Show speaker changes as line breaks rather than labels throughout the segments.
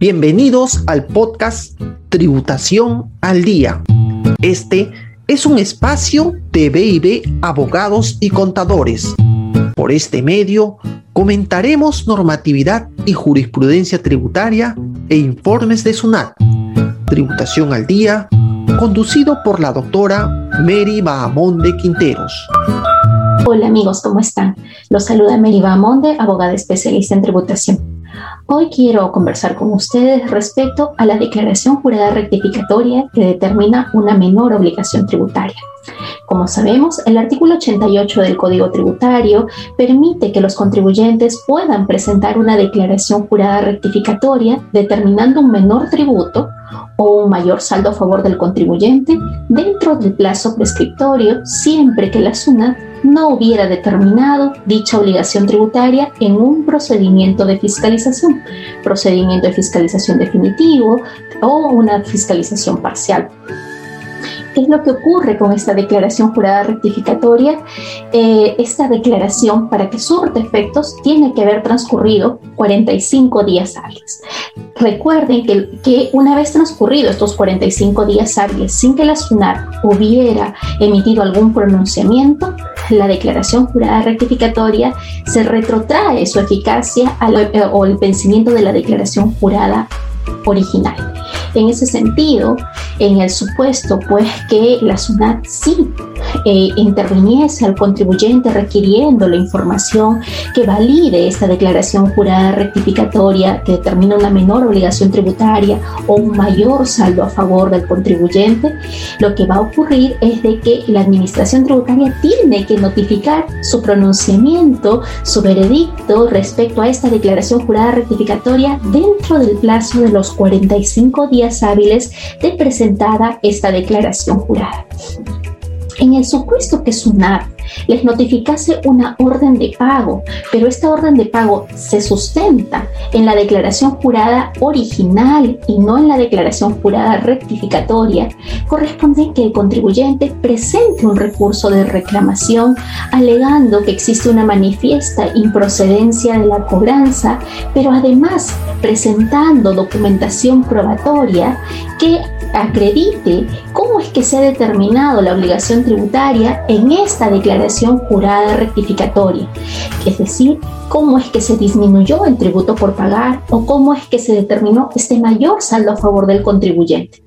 Bienvenidos al podcast Tributación al Día. Este es un espacio de BIB Abogados y Contadores. Por este medio comentaremos normatividad y jurisprudencia tributaria e informes de SUNAT. Tributación al Día, conducido por la doctora Mary Bahamonde Quinteros.
Hola amigos, ¿cómo están? Los saluda Mary Bahamonde, abogada especialista en tributación. Hoy quiero conversar con ustedes respecto a la declaración jurada rectificatoria que determina una menor obligación tributaria. Como sabemos, el artículo 88 del Código Tributario permite que los contribuyentes puedan presentar una declaración jurada rectificatoria determinando un menor tributo o un mayor saldo a favor del contribuyente dentro del plazo prescriptorio siempre que la SUNAT no hubiera determinado dicha obligación tributaria en un procedimiento de fiscalización, procedimiento de fiscalización definitivo o una fiscalización parcial. ¿Qué es lo que ocurre con esta declaración jurada rectificatoria? Eh, esta declaración, para que surte efectos, tiene que haber transcurrido 45 días hábiles. Recuerden que, que una vez transcurrido estos 45 días hábiles sin que la SUNAT hubiera emitido algún pronunciamiento, la declaración jurada rectificatoria se retrotrae su eficacia eh, o el vencimiento de la declaración jurada original. En ese sentido, en el supuesto pues que la SUNAT sí eh, interviniese al contribuyente requiriendo la información que valide esta declaración jurada rectificatoria que determina una menor obligación tributaria o un mayor saldo a favor del contribuyente, lo que va a ocurrir es de que la administración tributaria tiene que notificar su pronunciamiento, su veredicto respecto a esta declaración jurada rectificatoria dentro del plazo de los 45 días hábiles de presentada esta declaración jurada. En el supuesto que SUNAT les notificase una orden de pago, pero esta orden de pago se sustenta en la declaración jurada original y no en la declaración jurada rectificatoria, corresponde que el contribuyente presente un recurso de reclamación alegando que existe una manifiesta improcedencia de la cobranza, pero además presentando documentación probatoria que acredite cómo es que se ha determinado la obligación tributaria en esta declaración jurada rectificatoria, es decir, cómo es que se disminuyó el tributo por pagar o cómo es que se determinó este mayor saldo a favor del contribuyente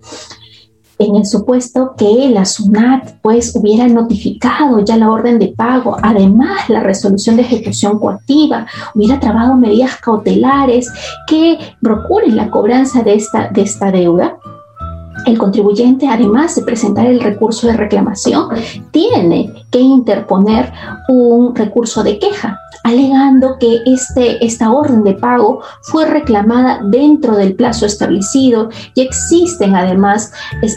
en el supuesto que la SUNAT pues hubiera notificado ya la orden de pago, además la resolución de ejecución coactiva, hubiera trabado medidas cautelares que procuren la cobranza de esta, de esta deuda, el contribuyente, además de presentar el recurso de reclamación, tiene que interponer un recurso de queja, alegando que este, esta orden de pago fue reclamada dentro del plazo establecido y existen además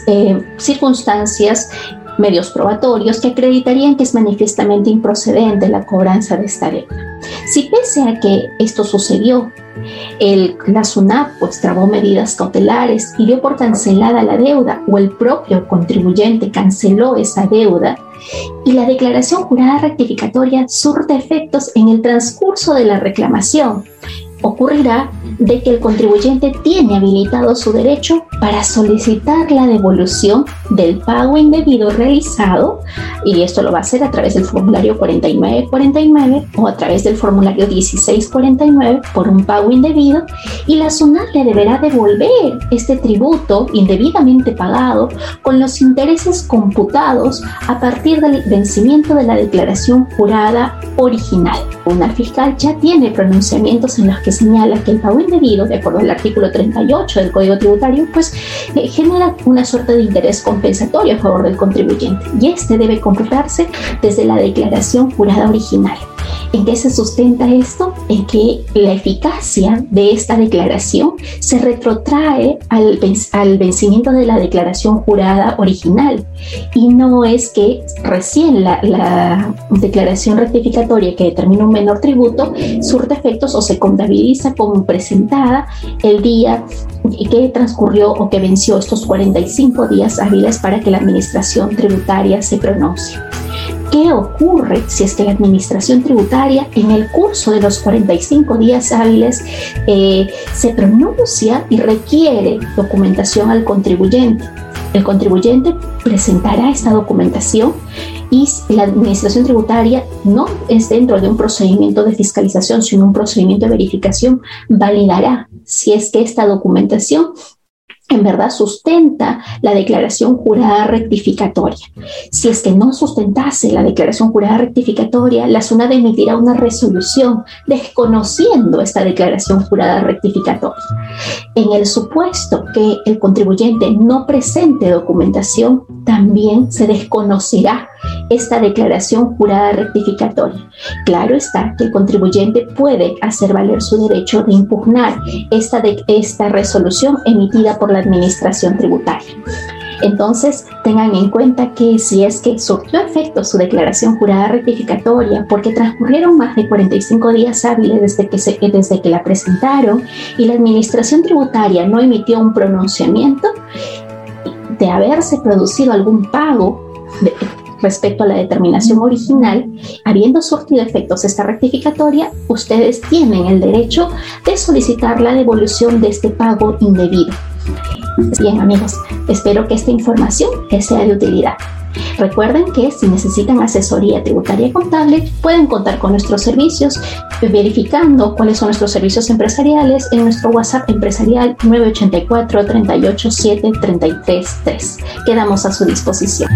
eh, circunstancias medios probatorios que acreditarían que es manifiestamente improcedente la cobranza de esta deuda. Si pese a que esto sucedió, el, la SUNAP pues trabó medidas cautelares y dio por cancelada la deuda o el propio contribuyente canceló esa deuda y la declaración jurada rectificatoria surte efectos en el transcurso de la reclamación. Ocurrirá de que el contribuyente tiene habilitado su derecho para solicitar la devolución del pago indebido realizado y esto lo va a hacer a través del formulario 4949 o a través del formulario 1649 por un pago indebido y la SUNAT le deberá devolver este tributo indebidamente pagado con los intereses computados a partir del vencimiento de la declaración jurada original. Una fiscal ya tiene pronunciamientos en los que señala que el pago indebido, de acuerdo al artículo 38 del Código Tributario, pues eh, genera una suerte de interés compensatorio a favor del contribuyente y este debe computarse desde la declaración jurada original. ¿En qué se sustenta esto? En que la eficacia de esta declaración se retrotrae al, al, vencimiento de la declaración jurada original y no es que recién la, la declaración rectificatoria que determina un menor tributo surte efectos o se contabiliza como presentada el día que transcurrió o que venció estos 45 días hábiles para que la administración tributaria se pronuncie. ¿Qué ocurre si es que la administración tributaria en el curso de los 45 días hábiles eh, se pronuncia y requiere documentación al contribuyente? El contribuyente presentará esta documentación y la administración tributaria no es dentro de un procedimiento de fiscalización, sino un procedimiento de verificación, validará si es que esta documentación en verdad sustenta la declaración jurada rectificatoria. Si es que no sustentase la declaración jurada rectificatoria, la SUNAT emitirá una resolución desconociendo esta declaración jurada rectificatoria. En el supuesto que el contribuyente no presente documentación, también se desconocerá esta declaración jurada rectificatoria. Claro está que el contribuyente puede hacer valer su derecho de impugnar esta, esta resolución emitida por la Administración Tributaria. Entonces, tengan en cuenta que si es que surgió efecto su declaración jurada rectificatoria, porque transcurrieron más de 45 días hábiles desde que, se, desde que la presentaron y la Administración Tributaria no emitió un pronunciamiento, de haberse producido algún pago de, respecto a la determinación original, habiendo surtido efectos esta rectificatoria, ustedes tienen el derecho de solicitar la devolución de este pago indebido. Bien amigos, espero que esta información les sea de utilidad. Recuerden que si necesitan asesoría tributaria contable, pueden contar con nuestros servicios verificando cuáles son nuestros servicios empresariales en nuestro WhatsApp empresarial 984 387 333. Quedamos a su disposición.